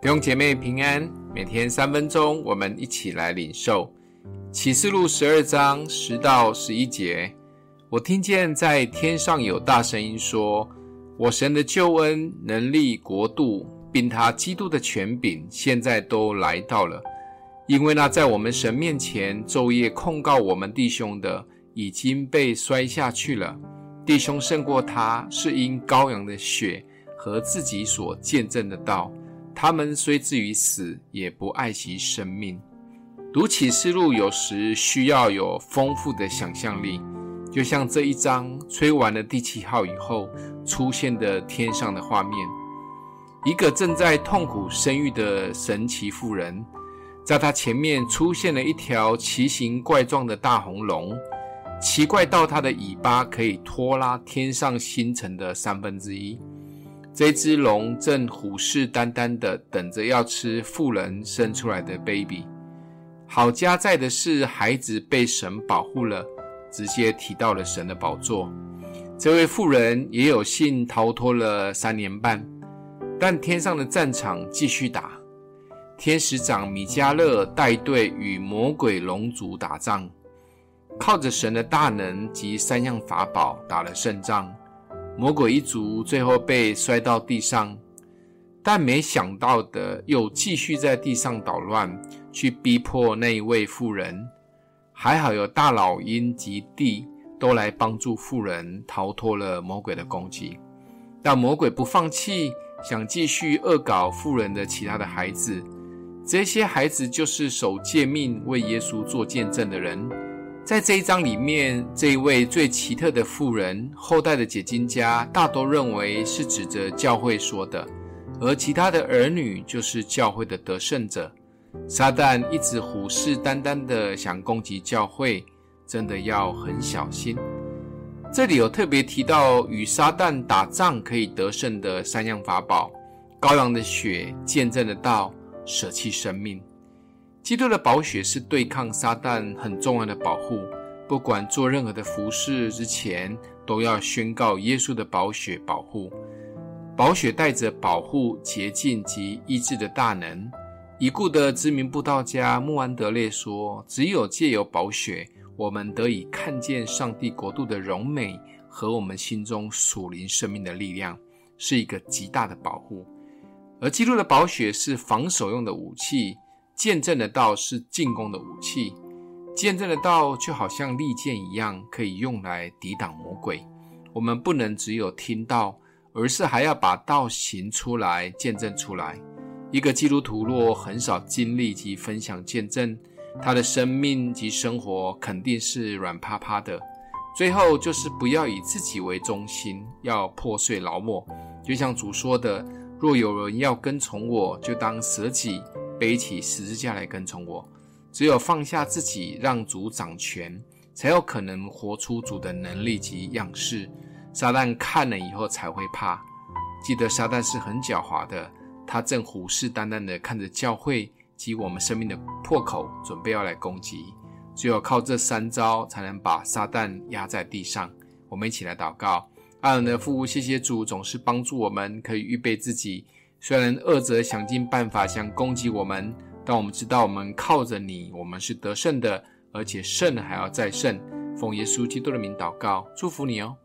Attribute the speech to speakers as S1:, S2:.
S1: 弟兄姐妹平安，每天三分钟，我们一起来领受启示录十二章十到十一节。我听见在天上有大声音说：“我神的救恩、能力、国度，并他基督的权柄，现在都来到了。因为那在我们神面前昼夜控告我们弟兄的，已经被摔下去了。弟兄胜过他，是因羔羊的血和自己所见证的道。”他们虽至于死，也不爱惜生命。读启示录有时需要有丰富的想象力，就像这一章吹完了第七号以后出现的天上的画面：一个正在痛苦生育的神奇妇人，在她前面出现了一条奇形怪状的大红龙，奇怪到它的尾巴可以拖拉天上星辰的三分之一。这只龙正虎视眈眈地等着要吃富人生出来的 baby。好家在的是，孩子被神保护了，直接提到了神的宝座。这位妇人也有幸逃脱了三年半，但天上的战场继续打。天使长米迦勒带队与魔鬼龙族打仗，靠着神的大能及三样法宝打了胜仗。魔鬼一族最后被摔到地上，但没想到的又继续在地上捣乱，去逼迫那一位妇人。还好有大老鹰及地都来帮助妇人逃脱了魔鬼的攻击。但魔鬼不放弃，想继续恶搞妇人的其他的孩子。这些孩子就是守诫命为耶稣做见证的人。在这一章里面，这一位最奇特的妇人，后代的解经家大多认为是指着教会说的，而其他的儿女就是教会的得胜者。撒旦一直虎视眈眈的想攻击教会，真的要很小心。这里有特别提到与撒旦打仗可以得胜的三样法宝：羔羊的血、见证的道、舍弃生命。基督的宝血是对抗撒旦很重要的保护，不管做任何的服事之前，都要宣告耶稣的宝血保护。宝血带着保护、洁净及医治的大能。已故的知名布道家穆安德烈说：“只有借由宝血，我们得以看见上帝国度的荣美和我们心中属灵生命的力量，是一个极大的保护。而基督的宝血是防守用的武器。”见证的道是进攻的武器，见证的道就好像利剑一样，可以用来抵挡魔鬼。我们不能只有听道，而是还要把道行出来，见证出来。一个基督徒若很少经历及分享见证，他的生命及生活肯定是软趴趴的。最后就是不要以自己为中心，要破碎老我。就像主说的：“若有人要跟从我，就当舍己。”背起十字架来跟从我，只有放下自己，让主掌权，才有可能活出主的能力及样式。撒旦看了以后才会怕。记得撒旦是很狡猾的，他正虎视眈眈地看着教会及我们生命的破口，准备要来攻击。只有靠这三招，才能把撒旦压在地上。我们一起来祷告：爱我们的父，谢谢主，总是帮助我们，可以预备自己。虽然恶者想尽办法想攻击我们，但我们知道我们靠着你，我们是得胜的，而且胜还要再胜。奉耶稣基督的名祷告，祝福你哦。